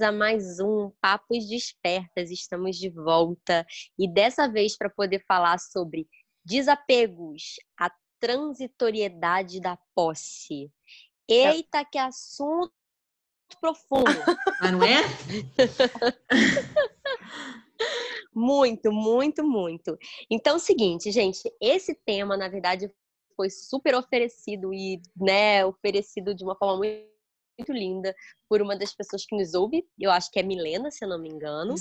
bem-vindos a mais um Papos Despertas. Estamos de volta e dessa vez para poder falar sobre desapegos, a transitoriedade da posse. Eita, que assunto profundo! Mas não é? muito, muito, muito. Então, é o seguinte, gente, esse tema, na verdade, foi super oferecido e, né, oferecido de uma forma muito muito linda por uma das pessoas que nos ouve, eu acho que é Milena, se eu não me engano,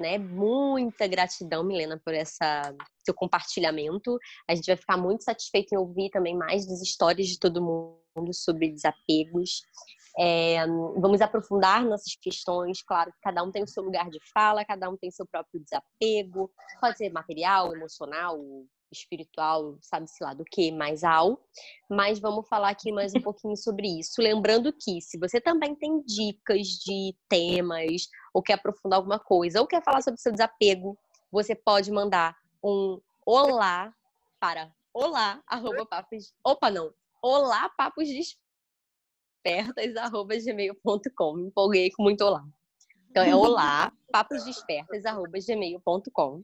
né? Muita gratidão, Milena, por essa seu compartilhamento. A gente vai ficar muito satisfeito em ouvir também mais das histórias de todo mundo sobre desapegos. É, vamos aprofundar nossas questões. Claro que cada um tem o seu lugar de fala, cada um tem seu próprio desapego. Pode ser material, emocional, espiritual, sabe-se lá do que, mais ao. Mas vamos falar aqui mais um pouquinho sobre isso. Lembrando que, se você também tem dicas de temas, ou quer aprofundar alguma coisa, ou quer falar sobre seu desapego, você pode mandar um olá para olá, arroba papos, opa não, olá papos despertas, arroba gmail.com. Me empolguei com muito olá. Então é olá, paposdespertas, arroba gmail.com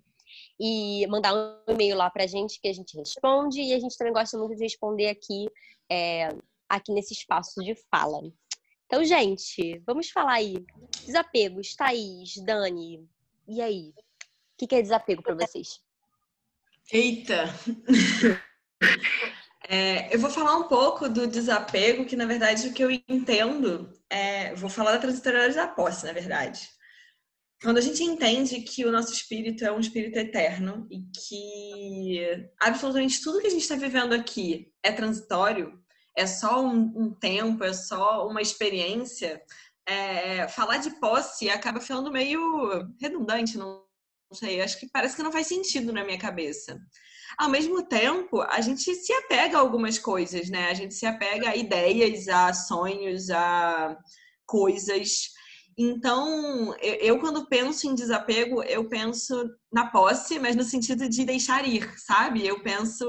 e mandar um e-mail lá pra gente que a gente responde e a gente também gosta muito de responder aqui, é, aqui nesse espaço de fala. Então, gente, vamos falar aí. Desapegos, Thaís, Dani, e aí? O que é desapego para vocês? Eita! É, eu vou falar um pouco do desapego, que na verdade o que eu entendo é. Vou falar da transitoriedade da posse, na verdade. Quando a gente entende que o nosso espírito é um espírito eterno e que absolutamente tudo que a gente está vivendo aqui é transitório, é só um, um tempo, é só uma experiência, é, falar de posse acaba ficando meio redundante, não sei, acho que parece que não faz sentido na minha cabeça. Ao mesmo tempo, a gente se apega a algumas coisas, né? A gente se apega a ideias, a sonhos, a coisas. Então, eu, quando penso em desapego, eu penso na posse, mas no sentido de deixar ir, sabe? Eu penso.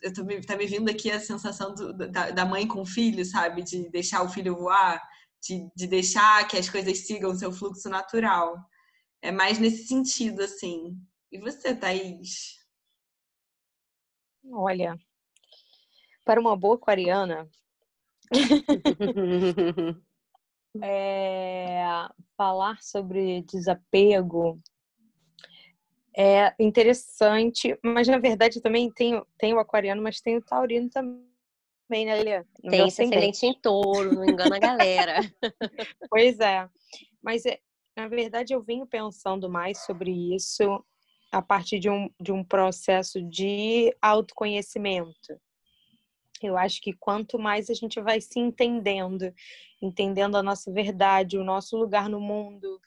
Eu tô, tá me vindo aqui a sensação do, da, da, mãe com o filho, sabe? De deixar o filho voar, de, de deixar que as coisas sigam o seu fluxo natural. É mais nesse sentido, assim. E você, Thaís? Olha, para uma boa aquariana, é, falar sobre desapego é interessante, mas na verdade também tem, tem o aquariano, mas tem o taurino também, né, Lê? tem esse ascendente em touro, não engana a galera. pois é. Mas, é, na verdade, eu venho pensando mais sobre isso a partir de um, de um processo de autoconhecimento. Eu acho que quanto mais a gente vai se entendendo, entendendo a nossa verdade, o nosso lugar no mundo,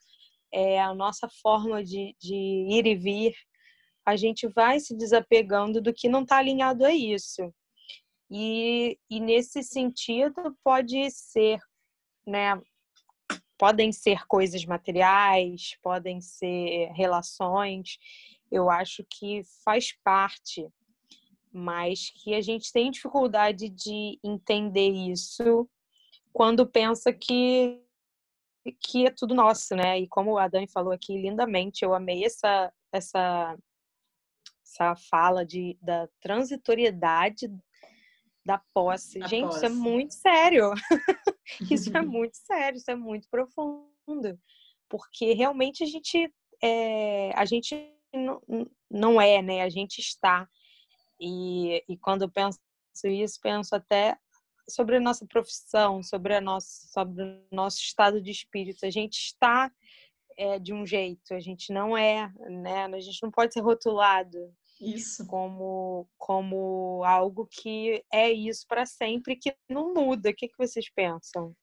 é, a nossa forma de, de ir e vir, a gente vai se desapegando do que não está alinhado a isso. E, e nesse sentido pode ser, né, podem ser coisas materiais, podem ser relações. Eu acho que faz parte mas que a gente tem dificuldade de entender isso quando pensa que que é tudo nosso, né? E como a Dani falou aqui lindamente, eu amei essa essa essa fala de da transitoriedade da posse. Da gente, posse. isso é muito sério. isso é muito sério, isso é muito profundo, porque realmente a gente é, a gente não, não é, né? A gente está e, e quando eu penso isso, penso até sobre a nossa profissão, sobre, a nossa, sobre o nosso estado de espírito. A gente está é, de um jeito, a gente não é, né? A gente não pode ser rotulado isso como como algo que é isso para sempre que não muda. O que, que vocês pensam?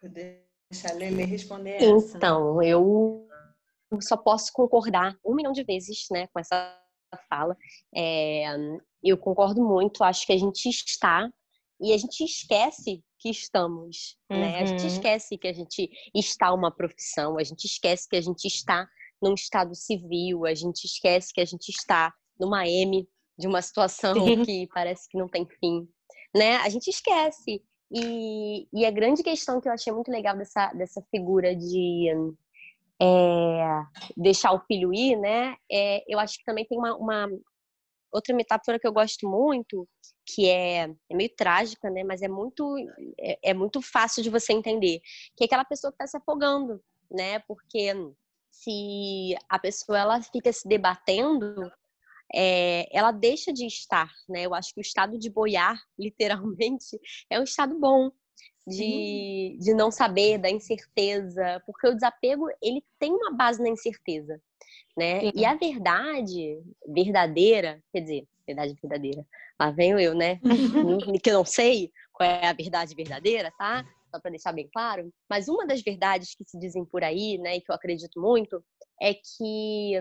Vou deixar a Lele responder essa. Então, eu só posso concordar um milhão de vezes, né, com essa fala. É, eu concordo muito, acho que a gente está e a gente esquece que estamos, uhum. né? A gente uhum. esquece que a gente está uma profissão, a gente esquece que a gente está num estado civil, a gente esquece que a gente está numa M de uma situação que parece que não tem fim, né? A gente esquece. E, e a grande questão que eu achei muito legal dessa, dessa figura de é, deixar o filho ir, né? É, eu acho que também tem uma, uma, outra metáfora que eu gosto muito, que é, é meio trágica, né? Mas é muito, é, é, muito fácil de você entender, que é aquela pessoa que está se afogando, né? Porque se a pessoa ela fica se debatendo, é, ela deixa de estar, né? Eu acho que o estado de boiar, literalmente, é um estado bom de, de não saber, da incerteza, porque o desapego ele tem uma base na incerteza, né? Sim. E a verdade verdadeira, quer dizer, verdade verdadeira, lá venho eu, né? que eu não sei qual é a verdade verdadeira, tá? Só para deixar bem claro. Mas uma das verdades que se dizem por aí, né, e que eu acredito muito, é que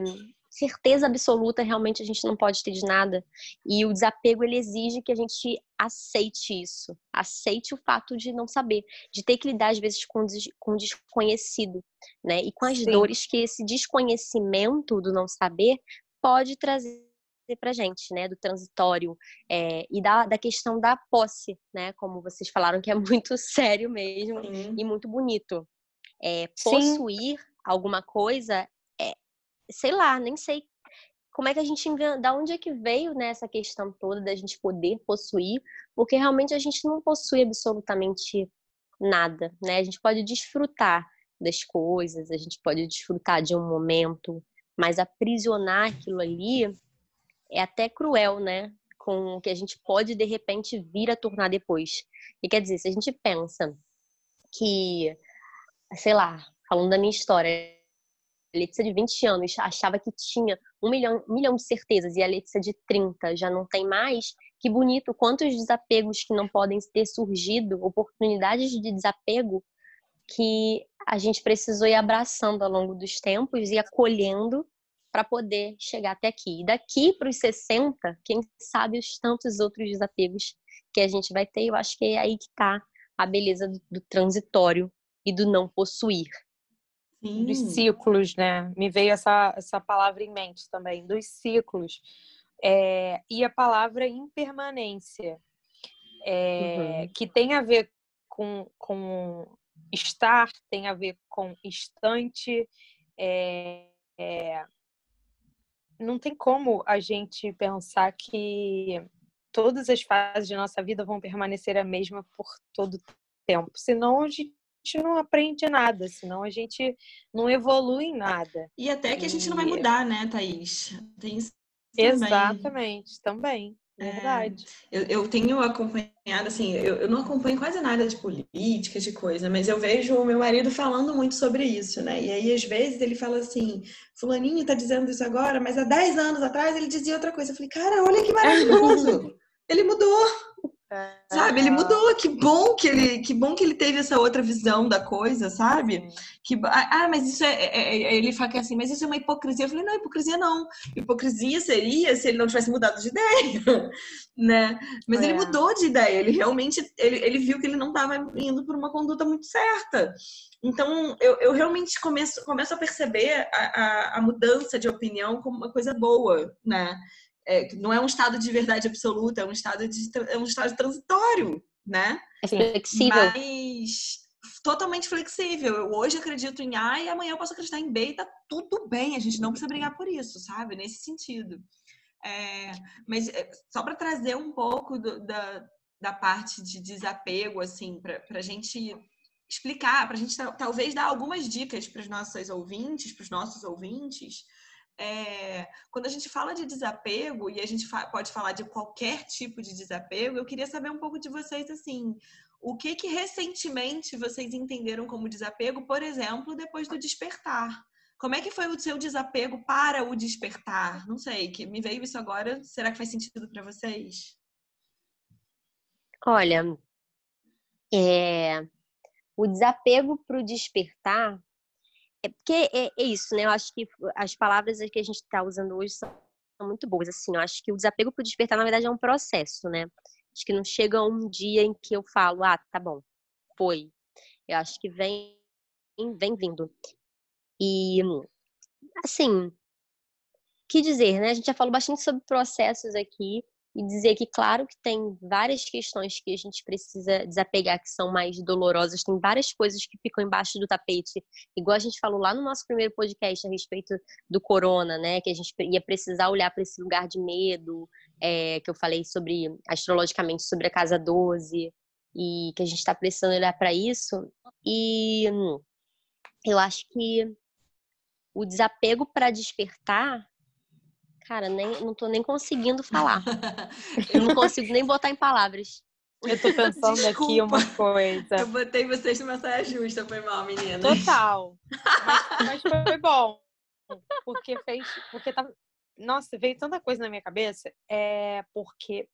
certeza absoluta realmente a gente não pode ter de nada. E o desapego ele exige que a gente aceite isso, aceite o fato de não saber, de ter que lidar às vezes com com desconhecido, né? E com as Sim. dores que esse desconhecimento do não saber pode trazer para gente, né, do transitório é, e da, da questão da posse, né, como vocês falaram que é muito sério mesmo Sim. e muito bonito. É, possuir Sim. alguma coisa sei lá, nem sei como é que a gente da onde é que veio né, essa questão toda da gente poder possuir, porque realmente a gente não possui absolutamente nada, né? A gente pode desfrutar das coisas, a gente pode desfrutar de um momento, mas aprisionar aquilo ali é até cruel, né? Com o que a gente pode de repente vir a tornar depois. E quer dizer, se a gente pensa que, sei lá, falando da minha história, Letícia de 20 anos achava que tinha um milhão, um milhão de certezas e a Letícia de 30 já não tem mais, que bonito, quantos desapegos que não podem ter surgido, oportunidades de desapego que a gente precisou ir abraçando ao longo dos tempos e acolhendo para poder chegar até aqui. E daqui para os 60, quem sabe os tantos outros desapegos que a gente vai ter, eu acho que é aí que está a beleza do, do transitório e do não possuir. Sim. dos ciclos, né? Me veio essa, essa palavra em mente também, dos ciclos. É, e a palavra impermanência, é, uhum. que tem a ver com, com estar, tem a ver com instante. É, é, não tem como a gente pensar que todas as fases de nossa vida vão permanecer a mesma por todo o tempo, senão a gente gente não aprende nada, senão a gente não evolui em nada. E até que a gente não vai mudar, né, Thaís? Tem isso também. Exatamente, também. É, verdade. É, eu, eu, tenho acompanhado, assim, eu, eu, não acompanho quase nada de política, de coisa, mas eu vejo o meu marido falando muito sobre isso, né? E aí, às vezes, ele fala assim: Fulaninho tá dizendo isso agora, mas há 10 anos atrás ele dizia outra coisa. Eu falei, cara, olha que maravilhoso! ele mudou. Sabe, ele mudou, que bom que ele, que bom que ele teve essa outra visão da coisa, sabe? Que ah, mas isso é, é, é, é ele fala que é assim, mas isso é uma hipocrisia. Eu falei, não, hipocrisia não. Hipocrisia seria se ele não tivesse mudado de ideia, né? Mas é. ele mudou de ideia, ele realmente ele, ele viu que ele não estava indo por uma conduta muito certa. Então, eu, eu realmente começo, começo a perceber a, a, a mudança de opinião como uma coisa boa, né? É, não é um estado de verdade absoluta, é um estado de é um estado transitório, né? É flexível. Mas totalmente flexível. Eu hoje acredito em A e amanhã eu posso acreditar em B e tá tudo bem. A gente não precisa brigar por isso, sabe? Nesse sentido. É, mas é, só para trazer um pouco do, da, da parte de desapego, assim, para a gente explicar, para a gente talvez dar algumas dicas para os nossos ouvintes, para os nossos ouvintes, é, quando a gente fala de desapego, e a gente fa pode falar de qualquer tipo de desapego, eu queria saber um pouco de vocês, assim, o que que recentemente vocês entenderam como desapego, por exemplo, depois do despertar? Como é que foi o seu desapego para o despertar? Não sei, que me veio isso agora. Será que faz sentido para vocês? Olha, é, o desapego para o despertar é porque é, é, isso, né? Eu acho que as palavras que a gente está usando hoje são, muito boas. Assim, eu acho que o desapego para despertar, na verdade, é um processo, né? Acho que não chega um dia em que eu falo, ah, tá bom, foi. Eu acho que vem, vem vindo. E, assim, que dizer, né? A gente já falou bastante sobre processos aqui. E dizer que, claro, que tem várias questões que a gente precisa desapegar que são mais dolorosas, tem várias coisas que ficam embaixo do tapete, igual a gente falou lá no nosso primeiro podcast a respeito do corona, né? Que a gente ia precisar olhar para esse lugar de medo, é, que eu falei sobre, astrologicamente, sobre a casa 12, e que a gente está precisando olhar para isso. E eu acho que o desapego para despertar Cara, nem, não tô nem conseguindo falar. Eu não consigo nem botar em palavras. Eu tô pensando Desculpa. aqui uma coisa. Eu botei vocês numa saia justa, foi mal, menina. Total. Mas, mas, foi bom. Porque fez. Porque tá. Nossa, veio tanta coisa na minha cabeça. É porque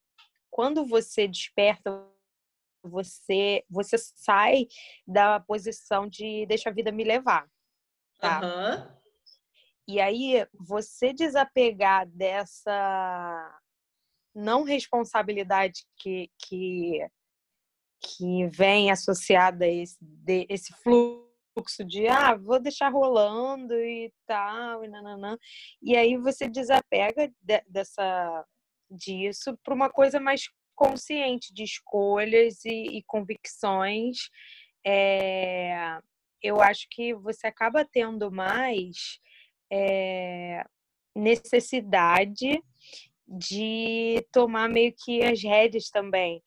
quando você desperta, você, você sai da posição de deixa a vida me levar. Tá? Uhum. E aí, você desapegar dessa não responsabilidade que, que, que vem associada a esse, de, esse fluxo de ah, vou deixar rolando e tal, e nananã. E aí você desapega de, dessa disso para uma coisa mais consciente de escolhas e, e convicções. É, eu acho que você acaba tendo mais é, necessidade de tomar meio que as rédeas também.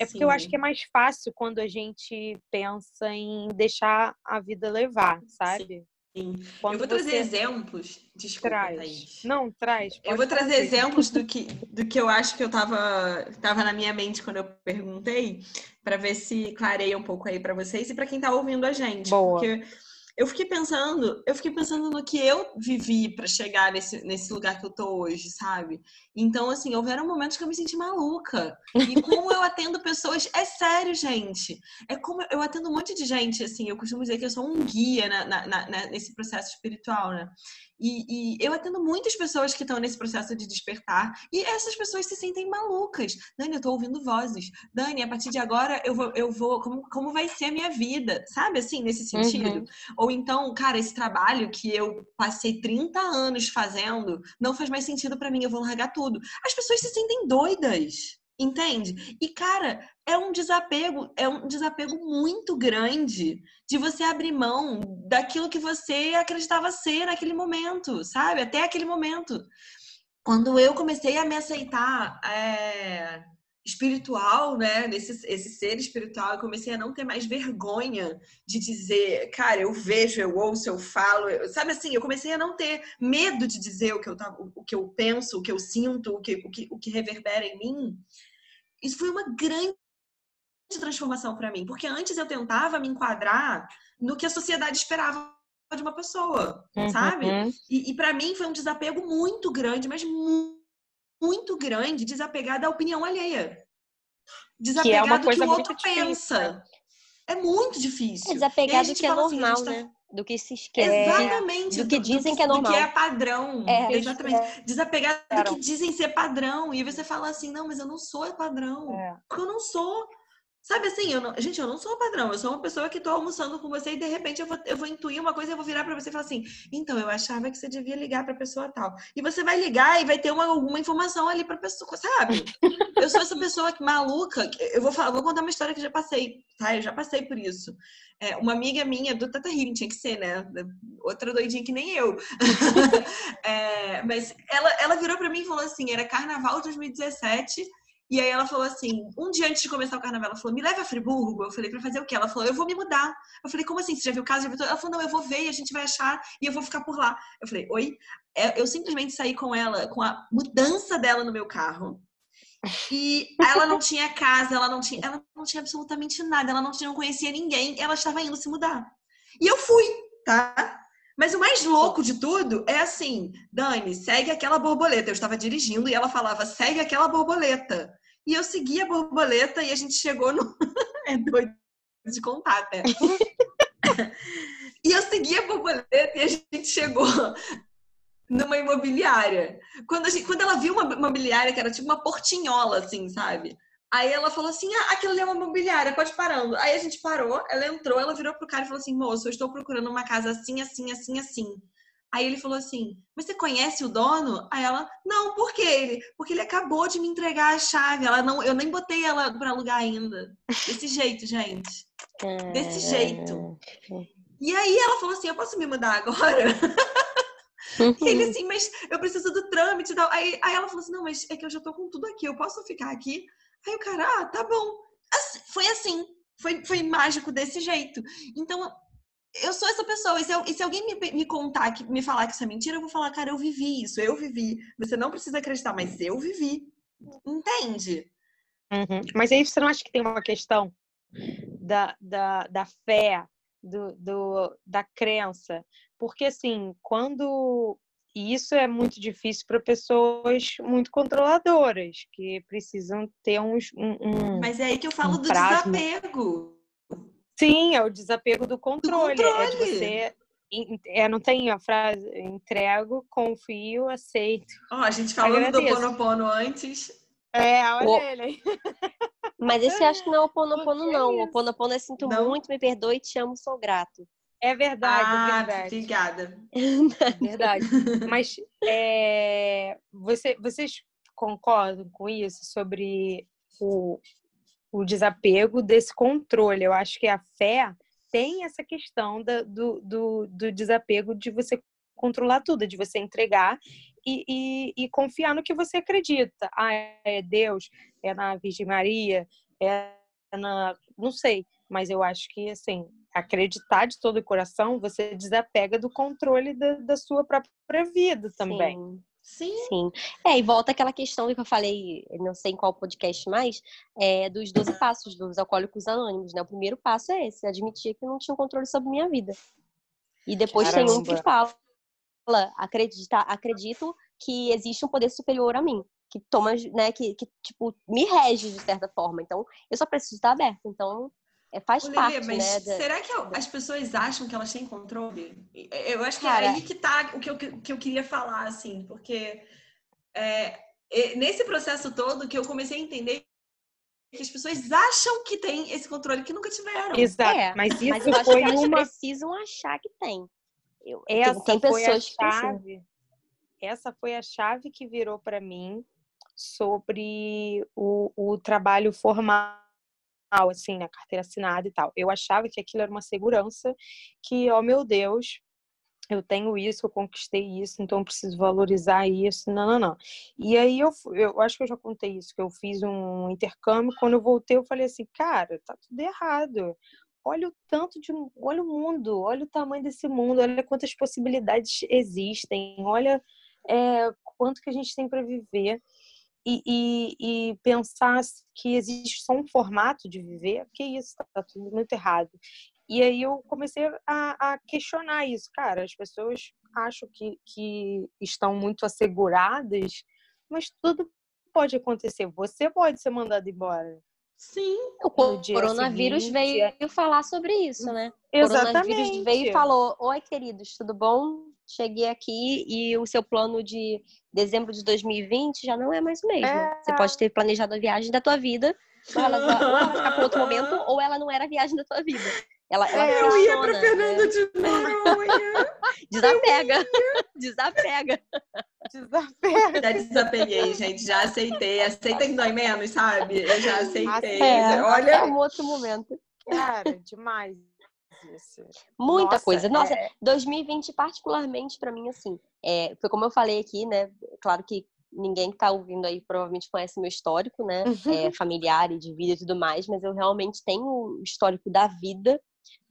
É porque Sim. eu acho que é mais fácil quando a gente pensa em deixar a vida levar, sabe? Sim. Quando eu vou trazer exemplos. Desculpa, traz. Thaís. Não, traz. Eu vou trazer fazer. exemplos do que, do que eu acho que eu tava, tava na minha mente quando eu perguntei, para ver se clareia um pouco aí para vocês e para quem tá ouvindo a gente. Boa. Porque eu fiquei pensando, eu fiquei pensando no que eu vivi para chegar nesse, nesse lugar que eu tô hoje, sabe? Então, assim, houveram momentos que eu me senti maluca. E como eu atendo pessoas, é sério, gente. É como eu atendo um monte de gente, assim, eu costumo dizer que eu sou um guia na, na, na, nesse processo espiritual, né? E, e, eu atendo muitas pessoas que estão nesse processo de despertar e essas pessoas se sentem malucas. Dani, eu tô ouvindo vozes. Dani, a partir de agora eu vou, eu vou como, como vai ser a minha vida? Sabe assim, nesse sentido? Uhum. Ou então, cara, esse trabalho que eu passei 30 anos fazendo não faz mais sentido para mim, eu vou largar tudo. As pessoas se sentem doidas. Entende? E, cara, é um desapego, é um desapego muito grande de você abrir mão daquilo que você acreditava ser naquele momento, sabe? Até aquele momento. Quando eu comecei a me aceitar é, espiritual, né? Nesse, esse ser espiritual, eu comecei a não ter mais vergonha de dizer, cara, eu vejo, eu ouço, eu falo, eu, sabe assim? Eu comecei a não ter medo de dizer o que eu, o que eu penso, o que eu sinto, o que, o que, o que reverbera em mim isso foi uma grande transformação para mim, porque antes eu tentava me enquadrar no que a sociedade esperava de uma pessoa, uhum. sabe? E, e para mim foi um desapego muito grande, mas muito, muito grande, desapegar da opinião alheia. Desapegar que é do que o outro pensa. Né? É muito difícil. É desapegar do que é assim, normal, assim, tá... né? Do que se esquece. Exatamente. Do, do que dizem do, que é normal. Do que é padrão. É, exatamente. É. Desapegar do que dizem ser padrão. E você fala assim, não, mas eu não sou padrão. É. Porque eu não sou. Sabe assim, eu não, gente, eu não sou padrão, eu sou uma pessoa que tô almoçando com você e de repente eu vou, eu vou intuir uma coisa e eu vou virar para você e falar assim: então, eu achava que você devia ligar pra pessoa tal. E você vai ligar e vai ter uma, alguma informação ali pra pessoa, sabe? Eu sou essa pessoa que, maluca, eu vou falar, vou contar uma história que já passei, tá? Eu já passei por isso. É, uma amiga minha do Tata Healing, tinha que ser, né? Outra doidinha que nem eu. é, mas ela, ela virou para mim e falou assim: era carnaval de 2017 e aí ela falou assim, um dia antes de começar o carnaval, ela falou, me leva a Friburgo. Eu falei, pra fazer o quê? Ela falou, eu vou me mudar. Eu falei, como assim? Você já viu o caso? Ela falou, não, eu vou ver e a gente vai achar e eu vou ficar por lá. Eu falei, oi? É, eu simplesmente saí com ela, com a mudança dela no meu carro. E ela não tinha casa, ela não tinha, ela não tinha absolutamente nada, ela não, tinha, não conhecia ninguém, ela estava indo se mudar. E eu fui, tá? Mas o mais louco de tudo é assim, Dani, segue aquela borboleta. Eu estava dirigindo e ela falava, segue aquela borboleta. E eu segui a borboleta e a gente chegou no. é doido de contar até. e eu segui a borboleta e a gente chegou numa imobiliária. Quando, gente, quando ela viu uma imobiliária que era tipo uma portinhola, assim, sabe? Aí ela falou assim: ah, aquilo ali é uma imobiliária, pode parando. Aí a gente parou, ela entrou, ela virou pro cara e falou assim: moço, eu estou procurando uma casa assim, assim, assim, assim. Aí ele falou assim: Mas você conhece o dono? Aí ela, não, por quê? Ele, porque ele acabou de me entregar a chave. Ela não, eu nem botei ela para alugar ainda. Desse jeito, gente. Desse jeito. E aí ela falou assim: Eu posso me mudar agora? E ele assim, mas eu preciso do trâmite e tal. Aí, aí ela falou assim: Não, mas é que eu já tô com tudo aqui, eu posso ficar aqui? Aí o cara, ah, tá bom. Assim, foi assim, foi, foi mágico desse jeito. Então, eu sou essa pessoa. E se, eu, e se alguém me, me, contar, que, me falar que isso é mentira, eu vou falar, cara, eu vivi isso, eu vivi. Você não precisa acreditar, mas eu vivi. Entende? Uhum. Mas aí você não acha que tem uma questão da, da, da fé, do, do, da crença? Porque, assim, quando. E isso é muito difícil para pessoas muito controladoras, que precisam ter uns, um, um. Mas é aí que eu falo um do desapego. Sim, é o desapego do controle. Do controle. É de você. É, não tem a frase entrego, confio, aceito. Ó, oh, a gente falando do Ponopono antes. É, olha o... ele aí. Mas esse acho que não é o Ponopono, não. O Ponopono é sinto não. muito, me perdoe, te amo, sou grato. É verdade, é ah, é verdade. Obrigada. É verdade. Mas é, você, vocês concordam com isso sobre o, o desapego desse controle? Eu acho que a fé tem essa questão da, do, do, do desapego de você controlar tudo, de você entregar e, e, e, confiar no que você acredita. Ah, é Deus, é na Virgem Maria, é na. Não sei, mas eu acho que, assim, acreditar de todo o coração, você desapega do controle da, da sua própria vida também. Sim. Sim. Sim. É, e volta aquela questão que eu falei, não sei em qual podcast mais, é, dos 12 passos dos alcoólicos anônimos, né? O primeiro passo é esse, admitir que não tinha controle sobre minha vida. E depois Caramba. tem um que fala, acredita, acredito que existe um poder superior a mim, que toma, né, que, que tipo, me rege de certa forma. Então, eu só preciso estar aberto. Então, é, faz parte, mas né? Será que as pessoas acham que elas têm controle? Eu acho que é Cara, é aí que tá o que eu, que eu queria falar, assim, porque é, nesse processo todo que eu comecei a entender que as pessoas acham que tem esse controle que nunca tiveram. Exato. É, mas isso mas eu acho que elas uma... precisam achar que tem. Eu, Essa tem, tem pessoas foi a chave. Essa foi a chave que virou para mim sobre o, o trabalho formal assim, a carteira assinada e tal. Eu achava que aquilo era uma segurança que, oh, meu Deus, eu tenho isso, eu conquistei isso, então eu preciso valorizar isso. Não, não, não. E aí eu, eu acho que eu já contei isso, que eu fiz um intercâmbio, quando eu voltei eu falei assim, cara, tá tudo errado. Olha o tanto de, olha o mundo, olha o tamanho desse mundo, olha quantas possibilidades existem, olha é, quanto que a gente tem para viver e, e, e, pensar que existe só um formato de viver, que isso está tudo muito errado. E aí eu comecei a, a, questionar isso. Cara, as pessoas acham que, que estão muito asseguradas, mas tudo pode acontecer. Você pode ser mandado embora. Sim. O coronavírus seguinte, veio é... falar sobre isso, né? Exatamente. O coronavírus veio e falou: Oi, queridos, tudo bom? Cheguei aqui e o seu plano de dezembro de 2020 já não é mais o mesmo. É... Você pode ter planejado a viagem da tua vida, ou ela, ou ela ficar para outro momento, ou ela não era a viagem da tua vida. Ela, ela é, eu ia para Fernando né? de Noronha. Desapega. Desapega. Desapega. Já desapeguei, gente. Já aceitei. Aceita que dói menos, sabe? Eu já aceitei. É, Olha. É um outro momento. Cara, demais. Isso. Muita Nossa, coisa. Nossa, é... 2020, particularmente, para mim, assim, é, foi como eu falei aqui, né? Claro que ninguém que tá ouvindo aí provavelmente conhece meu histórico, né? Uhum. É, familiar e de vida e tudo mais, mas eu realmente tenho o histórico da vida.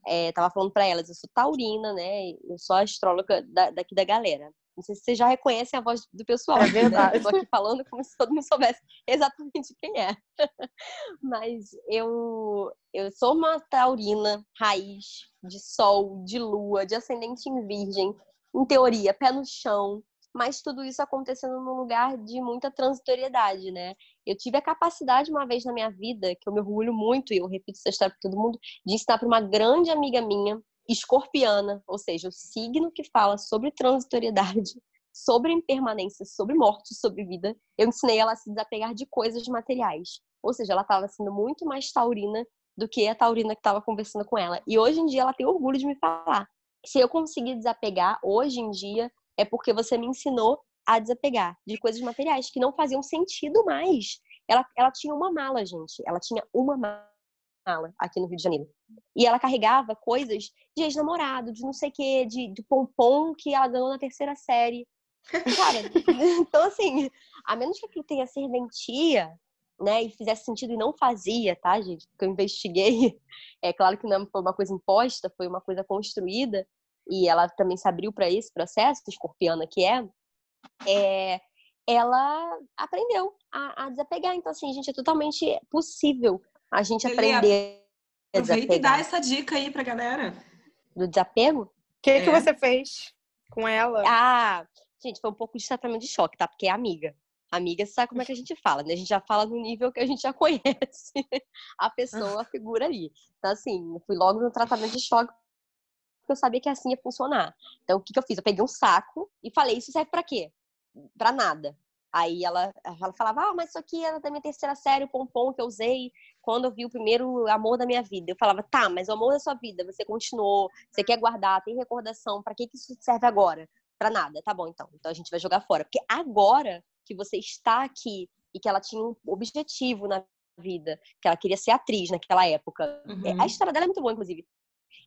É, tava falando para elas, eu sou taurina, né? Eu sou astróloga da, daqui da galera. Não sei se vocês já reconhecem a voz do pessoal. É né? verdade. Né? Tô aqui falando como se todo mundo soubesse exatamente quem é. Mas eu, eu sou uma taurina raiz de sol, de lua, de ascendente em virgem, em teoria, pé no chão, mas tudo isso acontecendo num lugar de muita transitoriedade, né? Eu tive a capacidade uma vez na minha vida, que eu me orgulho muito, e eu repito essa história para todo mundo, de ensinar para uma grande amiga minha, escorpiana, ou seja, o signo que fala sobre transitoriedade, sobre impermanência, sobre morte, sobre vida. Eu ensinei ela a se desapegar de coisas materiais. Ou seja, ela estava sendo muito mais taurina do que a taurina que estava conversando com ela. E hoje em dia ela tem orgulho de me falar. se eu conseguir desapegar hoje em dia, é porque você me ensinou a desapegar de coisas materiais que não faziam sentido mais. Ela, ela tinha uma mala, gente. Ela tinha uma mala aqui no Rio de Janeiro. E ela carregava coisas de ex-namorado, de não sei o quê, de, de pompom que ela ganhou na terceira série. Cara, então assim, a menos que aquilo tenha serventia, né, e fizesse sentido e não fazia, tá, gente? Porque eu investiguei. É claro que não foi uma coisa imposta, foi uma coisa construída, e ela também se abriu para esse processo, escorpiana que é, é ela aprendeu a, a, desapegar. Então, assim, gente, é totalmente possível a gente aprender. Aproveita e dá essa dica aí pra galera. Do desapego? O que, é. que você fez com ela? Ah, gente, foi um pouco de tratamento de choque, tá? Porque é amiga. Amiga, você sabe como é que a gente fala, né? A gente já fala no nível que a gente já conhece a pessoa, a figura ali. Então, assim, eu fui logo no tratamento de choque porque eu sabia que assim ia funcionar. Então, o que, que eu fiz? Eu peguei um saco e falei, isso serve para quê? Para nada. Aí ela, ela falava, ah, mas isso aqui era da minha terceira série, o pompom que eu usei quando eu vi o primeiro amor da minha vida. Eu falava, tá, mas o amor da sua vida, você continuou, você quer guardar, tem recordação, para que, que isso serve agora? Para nada, tá bom então. Então a gente vai jogar fora. Porque agora que você está aqui e que ela tinha um objetivo na vida, que ela queria ser atriz naquela época. Uhum. A história dela é muito boa, inclusive.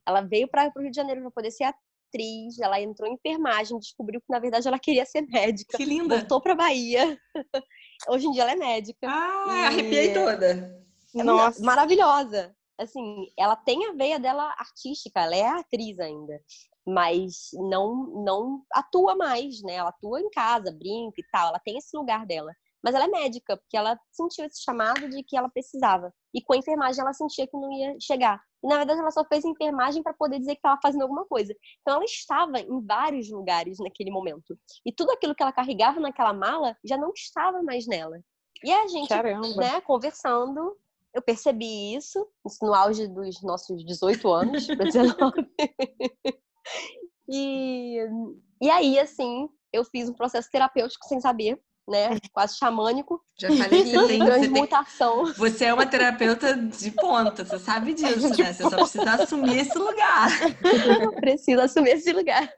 Ela veio para o Rio de Janeiro para poder ser atriz atriz, ela entrou em enfermagem, descobriu que na verdade ela queria ser médica. Que linda! Voltou para Bahia. Hoje em dia ela é médica. Ah, e... arrepiei toda. Nossa, maravilhosa. Assim, ela tem a veia dela artística, ela é atriz ainda, mas não não atua mais, né? Ela atua em casa, brinca e tal, ela tem esse lugar dela. Mas ela é médica, porque ela sentiu esse chamado de que ela precisava. E com a enfermagem ela sentia que não ia chegar. E na verdade ela só fez enfermagem para poder dizer que estava fazendo alguma coisa. Então ela estava em vários lugares naquele momento. E tudo aquilo que ela carregava naquela mala já não estava mais nela. E a gente, Caramba. né, conversando, eu percebi isso, isso no auge dos nossos 18 anos, 19. e, e aí, assim, eu fiz um processo terapêutico sem saber né? Quase xamânico. Já falei que você tem, transmutação. Você, tem, você é uma terapeuta de ponta, você sabe disso, né? Você só precisa assumir esse lugar. Preciso assumir esse lugar.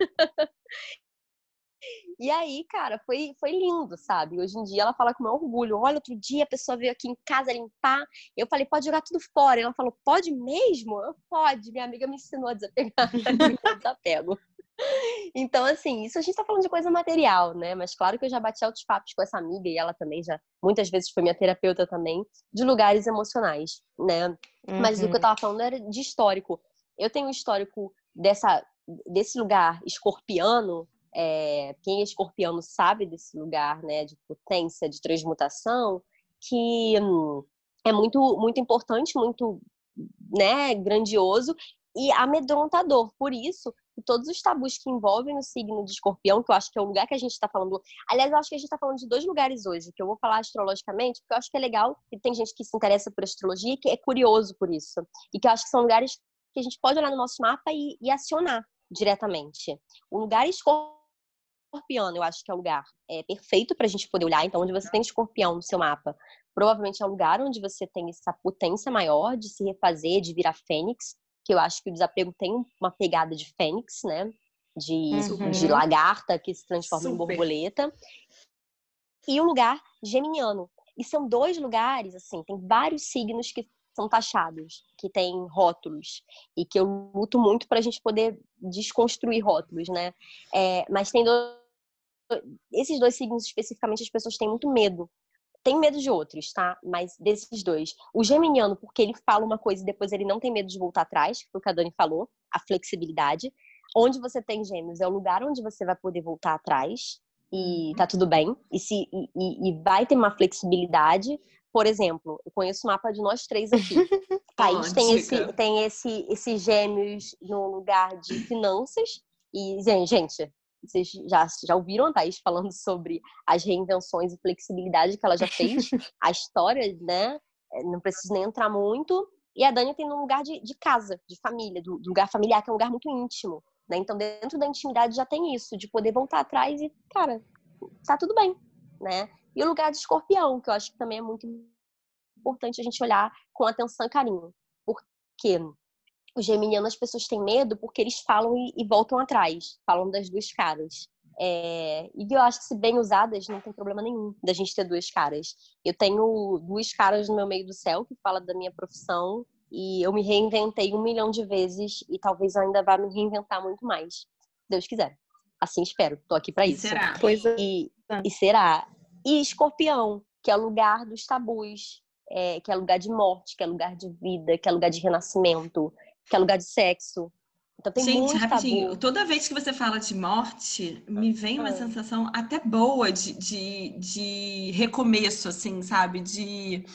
E aí, cara, foi, foi lindo, sabe? Hoje em dia ela fala com meu orgulho. Olha, outro dia a pessoa veio aqui em casa limpar. Eu falei, pode jogar tudo fora. Ela falou, pode mesmo? Eu, pode. Minha amiga me ensinou a desapegar. Desapego. Então, assim, isso a gente tá falando de coisa material, né? Mas claro que eu já bati altos papos com essa amiga e ela também já, muitas vezes foi minha terapeuta também, de lugares emocionais, né? Uhum. Mas o que eu uhum. tava falando era de histórico. Eu tenho um histórico dessa, desse lugar escorpiano, é, quem é escorpiano sabe desse lugar, né, de potência, de transmutação, que hum, é muito, muito importante, muito, né, grandioso e amedrontador. Por isso, todos os tabus que envolvem o signo de escorpião, que eu acho que é o lugar que a gente está falando. Aliás, eu acho que a gente está falando de dois lugares hoje, que eu vou falar astrologicamente, porque eu acho que é legal, e tem gente que se interessa por astrologia e que é curioso por isso. E que eu acho que são lugares que a gente pode olhar no nosso mapa e, e acionar diretamente. O lugar escorpião, eu acho que é o lugar é, perfeito para a gente poder olhar. Então, onde você tem escorpião no seu mapa, provavelmente é um lugar onde você tem essa potência maior de se refazer, de virar fênix que eu acho que o desapego tem uma pegada de fênix, né? De, uhum. de lagarta que se transforma Super. em borboleta. E o lugar geminiano. E são dois lugares, assim, tem vários signos que são taxados, que têm rótulos, e que eu luto muito para a gente poder desconstruir rótulos, né? É, mas tem dois, esses dois signos especificamente as pessoas têm muito medo tem medo de outros, tá? Mas desses dois. O geminiano, porque ele fala uma coisa e depois ele não tem medo de voltar atrás, que foi o que a Dani falou, a flexibilidade. Onde você tem gêmeos é o lugar onde você vai poder voltar atrás e uhum. tá tudo bem. E, se, e, e vai ter uma flexibilidade. Por exemplo, eu conheço o mapa de nós três aqui. O país tem, esse, tem esse, esse gêmeos no lugar de finanças. E, gente, vocês já, já ouviram a Thaís falando sobre as reinvenções e flexibilidade que ela já fez, a história, né? É, não preciso nem entrar muito. E a Dani tem um lugar de, de casa, de família, do, do, lugar familiar, que é um lugar muito íntimo. Né? Então, dentro da intimidade já tem isso, de poder voltar atrás e, cara, tá tudo bem, né? E o lugar de escorpião, que eu acho que também é muito importante a gente olhar com atenção e carinho. Porque os geminianos as pessoas têm medo porque eles falam e, e voltam atrás, falam das duas caras. É, e eu acho que se bem usadas não tem problema nenhum da gente ter duas caras. Eu tenho duas caras no meu meio do céu que fala da minha profissão e eu me reinventei um milhão de vezes e talvez ainda vá me reinventar muito mais. Deus quiser. Assim espero. Tô aqui para isso. Será? Pois é. E, e será. E escorpião, que é lugar dos tabus, é, que é lugar de morte, que é lugar de vida, que é lugar de renascimento, que é lugar de sexo. Então tem Gente, muito rapidinho, tabu. toda vez que você fala de morte, me vem uma Ah. sensação até boa de, de, de recomeço, assim, sabe? De,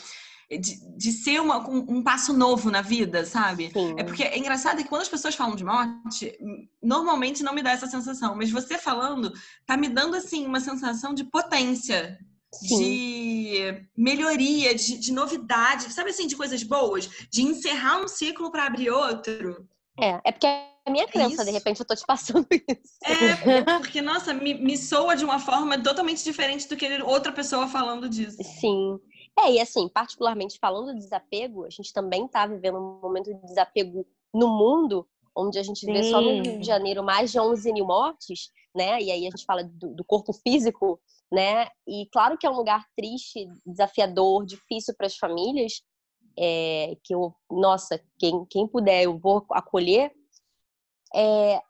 de, de ser uma, um, um passo novo na vida, sabe? Sim. É porque é engraçado que quando as pessoas falam de morte, normalmente não me dá essa sensação, mas você falando tá me dando assim uma sensação de potência, Sim. de melhoria, de, de novidade, sabe assim, de coisas boas, de encerrar um ciclo para abrir outro. É, é porque é a minha crença, isso. de repente eu tô te passando isso. É, porque, nossa, me, me soa de uma forma totalmente diferente do que outra pessoa falando disso. Sim. É, e assim, particularmente falando de desapego, a gente também tá vivendo um momento de desapego no mundo, onde a gente vê só no Sim. Rio de Janeiro mais de 11 mil mortes, né? E aí a gente fala do, do corpo físico, né? E claro que é um lugar triste, desafiador, difícil para as famílias, é, que eu, nossa, quem, quem puder, eu vou acolher. É,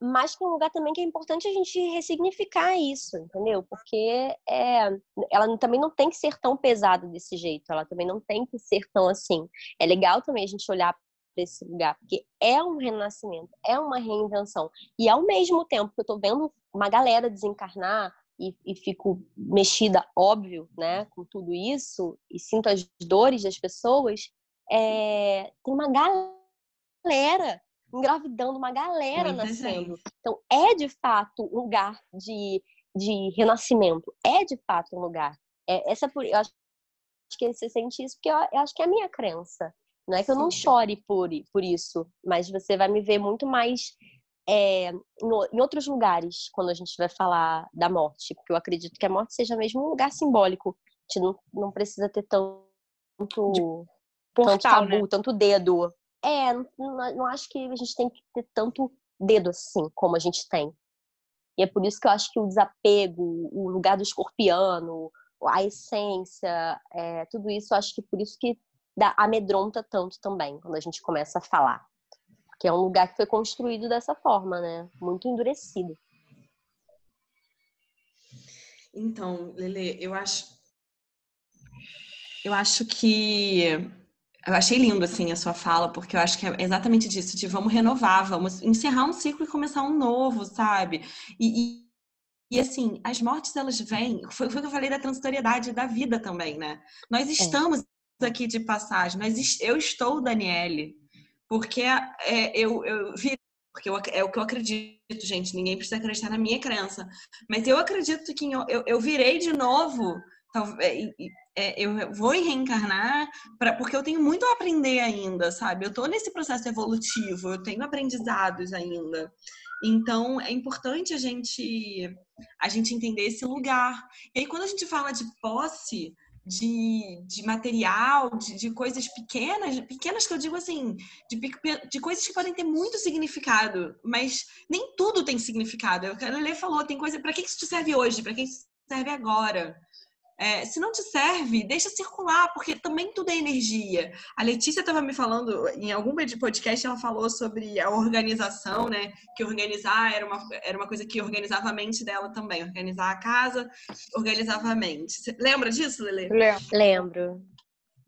mas que é um lugar também que é importante a gente ressignificar isso, entendeu? Porque é, ela também não tem que ser tão pesada desse jeito, ela também não tem que ser tão assim. É legal também a gente olhar para esse lugar, porque é um renascimento, é uma reinvenção. E ao mesmo tempo que eu tô vendo uma galera desencarnar e, e fico mexida, óbvio, né, com tudo isso, e sinto as dores das pessoas, é, tem uma galera engravidando, uma galera Muita nascendo. gente. Então, é de fato um lugar de, de renascimento. É de fato um lugar. É, essa eu acho que você sente isso porque eu, eu acho que é a minha crença. Não é que eu não chore por, por isso, mas você vai me ver muito mais é, no- em outros lugares quando a gente vai falar da morte. Porque eu acredito que a morte seja mesmo um lugar simbólico. A gente não, não precisa ter tanto, tanto Portal, tabu, né? tanto dedo. É, não, não- não acho que a gente tem que ter tanto dedo assim como a gente tem. E é por isso que eu acho que o desapego, o lugar do escorpiano, a essência, é, tudo isso, eu acho que por isso que dá, amedronta tanto também, quando a gente começa a falar. Porque é um lugar que foi construído dessa forma, né? Muito endurecido. Então, Lele, eu acho. Eu acho que. Eu achei lindo, assim, a sua fala, porque eu acho que é exatamente disso, de vamos renovar, vamos encerrar um ciclo e começar um novo, sabe? E, e, e, assim, as mortes, elas vêm, foi, foi o que eu falei da transitoriedade da vida também, né? Nós estamos aqui de passagem, es- eu estou, Daniele, porque é, eu, eu vi, porque eu é o que eu acredito, gente, ninguém precisa acreditar na minha crença, mas eu acredito que eu, eu, eu virei de novo, talvez, é, eu vou reencarnar pra, porque eu tenho muito a aprender ainda, sabe? Eu tô nesse processo evolutivo, eu tenho aprendizados ainda. Então, é importante a gente a gente entender esse lugar. E aí, quando a gente fala de posse, de, de material, de, de coisas pequenas, pequenas que eu digo assim, de, de coisas que podem ter muito significado, mas nem tudo tem significado. Eu quero ler falou, tem coisa, para que isso te serve hoje? Para que isso serve agora? É, se não te serve, deixa circular, porque também tudo é energia. A Letícia estava me falando, em algum podcast, ela falou sobre a organização, né? Que organizar era uma, era uma coisa que organizava a mente dela também. Organizar a casa, organizava a mente. Você lembra disso, Lele? Lembro.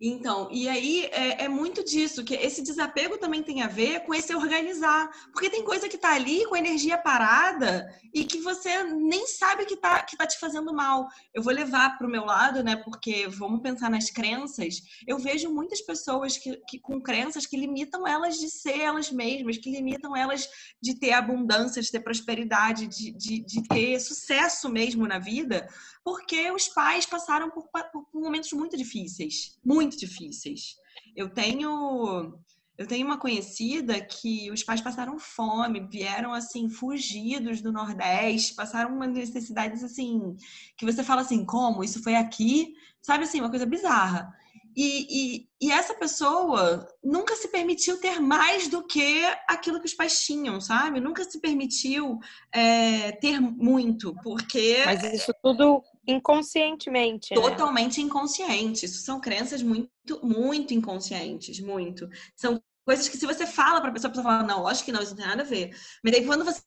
Então, e aí é, é muito disso, que esse desapego também tem a ver com esse organizar. Porque tem coisa que tá ali com energia parada e que você nem sabe que tá, que tá te fazendo mal. Eu vou levar pro meu lado, né? Porque vamos pensar nas crenças. Eu vejo muitas pessoas que, que com crenças que limitam elas de ser elas mesmas, que limitam elas de ter abundância, de ter prosperidade, de, de, de ter sucesso mesmo na vida, porque os pais passaram por, por momentos muito difíceis, muito difíceis. Eu tenho eu tenho uma conhecida que os pais passaram fome, vieram assim fugidos do Nordeste, passaram umas necessidades assim que você fala assim, como isso foi aqui, sabe assim, uma coisa bizarra. E, e, e, essa pessoa nunca se permitiu ter mais do que aquilo que os pais tinham, sabe? Nunca se permitiu é, ter muito, porque. Mas isso tudo inconscientemente. Né? Totalmente né? inconsciente. Isso são crenças muito, muito inconscientes, muito. São coisas que se você fala para a pessoa, a pessoa fala, não, acho que não, isso não tem nada a ver. Mas daí quando você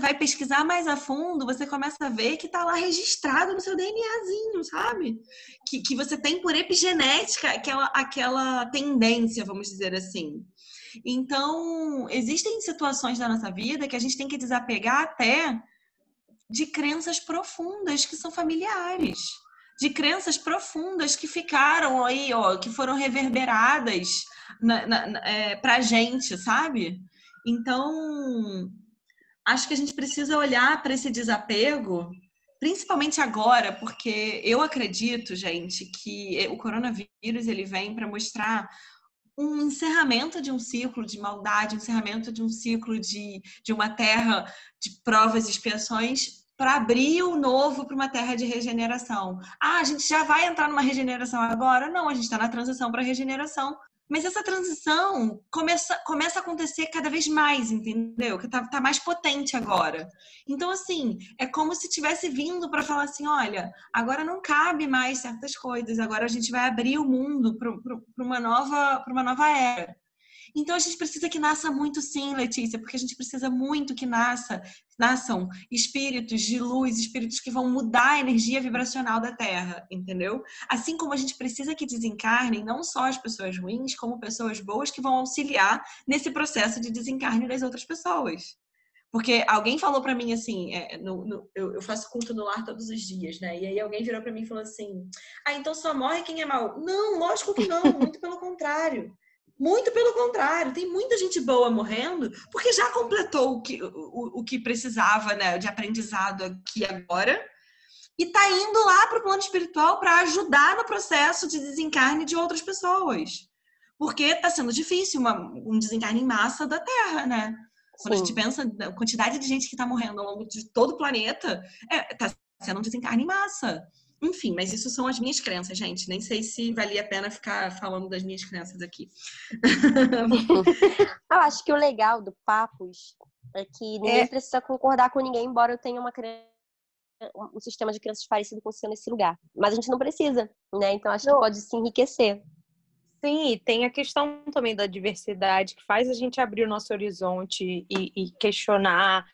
vai pesquisar mais a fundo, você começa a ver que está lá registrado no seu DNAzinho, sabe? Que, que você tem por epigenética aquela, aquela tendência, vamos dizer assim. Então, existem situações da nossa vida que a gente tem que desapegar até de crenças profundas que são familiares, de crenças profundas que ficaram aí, ó, que foram reverberadas na, na, é, pra gente, sabe? Então, acho que a gente precisa olhar para esse desapego, principalmente agora, porque eu acredito, gente, que o coronavírus ele vem para mostrar um encerramento de um ciclo de maldade, um encerramento de um ciclo de, de uma terra de provas e expiações para abrir o novo para uma terra de regeneração. Ah, a gente já vai entrar numa regeneração agora? Não, a gente está na transição para regeneração. Mas essa transição começa, começa a acontecer cada vez mais, entendeu? Que tá, tá mais potente agora. Então, assim, é como se tivesse vindo para falar assim: olha, agora não cabe mais certas coisas, agora a gente vai abrir o mundo para uma, nova, uma nova era. Então a gente precisa que nasça muito sim, Letícia, porque a gente precisa muito que nasça, nasçam espíritos de luz, espíritos que vão mudar a energia vibracional da Terra, entendeu? Assim como a gente precisa que desencarnem não só as pessoas ruins, como pessoas boas que vão auxiliar nesse processo de desencarne das outras pessoas. Porque alguém falou para mim assim, é, no, no, eu, eu, faço culto no lar todos os dias, né? E aí alguém virou para mim e falou assim: Ah, então só morre quem é mal. Não, lógico que não, muito pelo contrário. Muito pelo contrário, tem muita gente boa morrendo porque já completou o que, o, o que precisava né, de aprendizado aqui agora e tá indo lá para o plano espiritual para ajudar no processo de desencarne de outras pessoas. Porque está sendo difícil uma, um desencarne em massa da Terra, né? Quando Sim. a gente pensa na quantidade de gente que está morrendo ao longo de todo o planeta, está é, sendo um desencarne em massa. Enfim, mas isso são as minhas crenças, gente. Nem sei se valia a pena ficar falando das minhas crenças aqui. eu acho que o legal do Papos é que ninguém é... precisa concordar com ninguém, embora eu tenha uma crença um sistema de crenças parecido com o seu nesse lugar. Mas a gente não precisa, né? Então acho que pode se enriquecer. Sim, e tem a questão também da diversidade que faz a gente abrir o nosso horizonte e, e questionar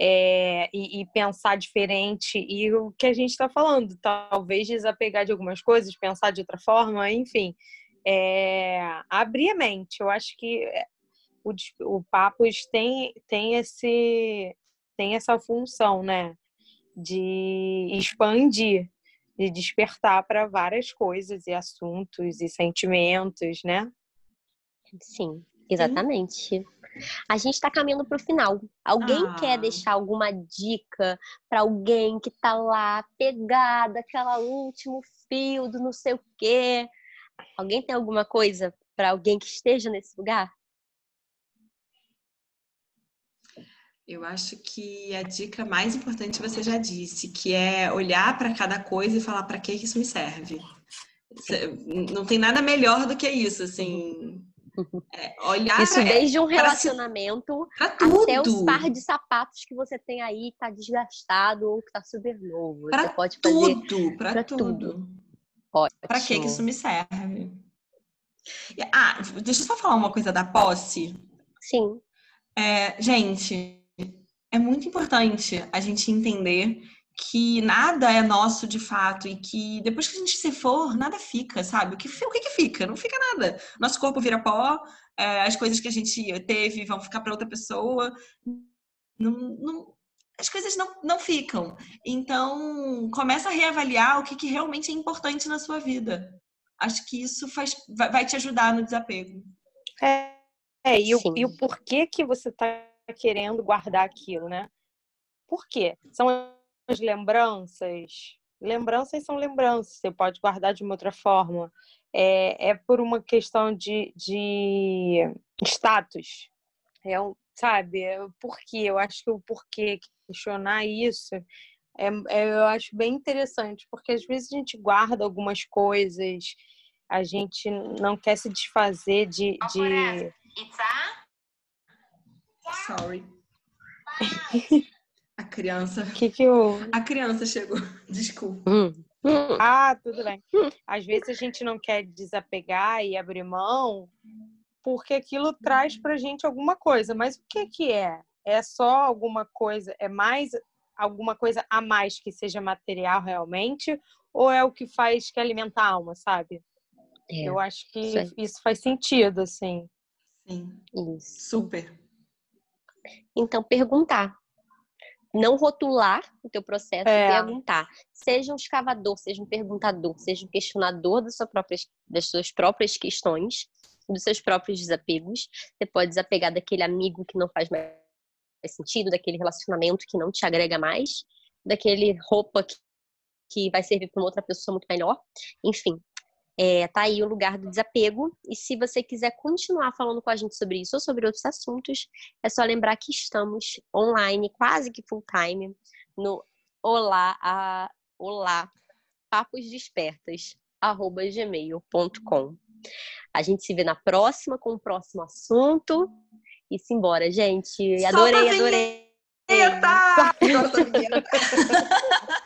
é, e, e, pensar diferente. E o que a gente está falando, talvez desapegar de algumas coisas, pensar de outra forma, enfim, é, abrir a mente. Eu acho que é, o, o Papos tem, tem, esse, tem essa função, né? De expandir, de despertar para várias coisas e assuntos e sentimentos, né? Sim, exatamente. Sim. A gente está caminhando para o final. Alguém ah. quer deixar alguma dica para alguém que está lá pegada, aquela último fio do não sei o quê? Alguém tem alguma coisa para alguém que esteja nesse lugar? Eu acho que a dica mais importante você já disse, que é olhar para cada coisa e falar para que isso me serve. Não tem nada melhor do que isso, assim. É, olhar Isso desde um relacionamento até os par de sapatos que você tem aí que tá desgastado ou que tá super novo. Pra você pode fazer tudo, para tudo. Para que isso me serve? Ah, deixa eu só falar uma coisa da posse. Sim. É, gente, é muito importante a gente entender que nada é nosso de fato e que depois que a gente se for, nada fica, sabe? O que, o que, que fica? Não fica nada. Nosso corpo vira pó, é, as coisas que a gente teve vão ficar para outra pessoa. Não, não, as coisas não, não ficam. Então, começa a reavaliar o que, que realmente é importante na sua vida. Acho que isso faz, vai, vai te ajudar no desapego. É, é e, o, e o porquê que você está querendo guardar aquilo, né? Por quê? São as lembranças, lembranças são lembranças, você pode guardar de uma outra forma. É, é por uma questão de, de status. É um, sabe? É o porquê. Eu acho que o porquê, questionar isso, é, é, eu acho bem interessante, porque às vezes a gente guarda algumas coisas a gente não quer se desfazer de. de... Sorry. A criança. Que que eu... A criança chegou. Desculpa. Hum. Hum. Ah, tudo bem. Às vezes a gente não quer desapegar e abrir mão porque aquilo traz pra gente alguma coisa. Mas o que que é? É só alguma coisa, é mais alguma coisa a mais que seja material realmente? Ou é o que faz que alimenta a alma, sabe? É, Eu acho que isso isso faz sentido, assim. Sim, isso. super. Então, perguntar. Não rotular o teu processo É. e perguntar. Seja um escavador, seja um perguntador, seja um questionador da sua própria, das suas próprias questões, dos seus próprios desapegos. Você pode desapegar daquele amigo que não faz mais sentido, daquele relacionamento que não te agrega mais, daquele roupa que, que vai servir para uma outra pessoa muito melhor. Enfim, é, tá aí o lugar do desapego. E se você quiser continuar falando com a gente sobre isso ou sobre outros assuntos, é só lembrar que estamos online, quase que full time, no olá, a, olá papos despertas, arroba gmail.com. A gente se vê na próxima com o próximo assunto. E simbora, gente. Adorei, a adorei. Eita! Vinheta.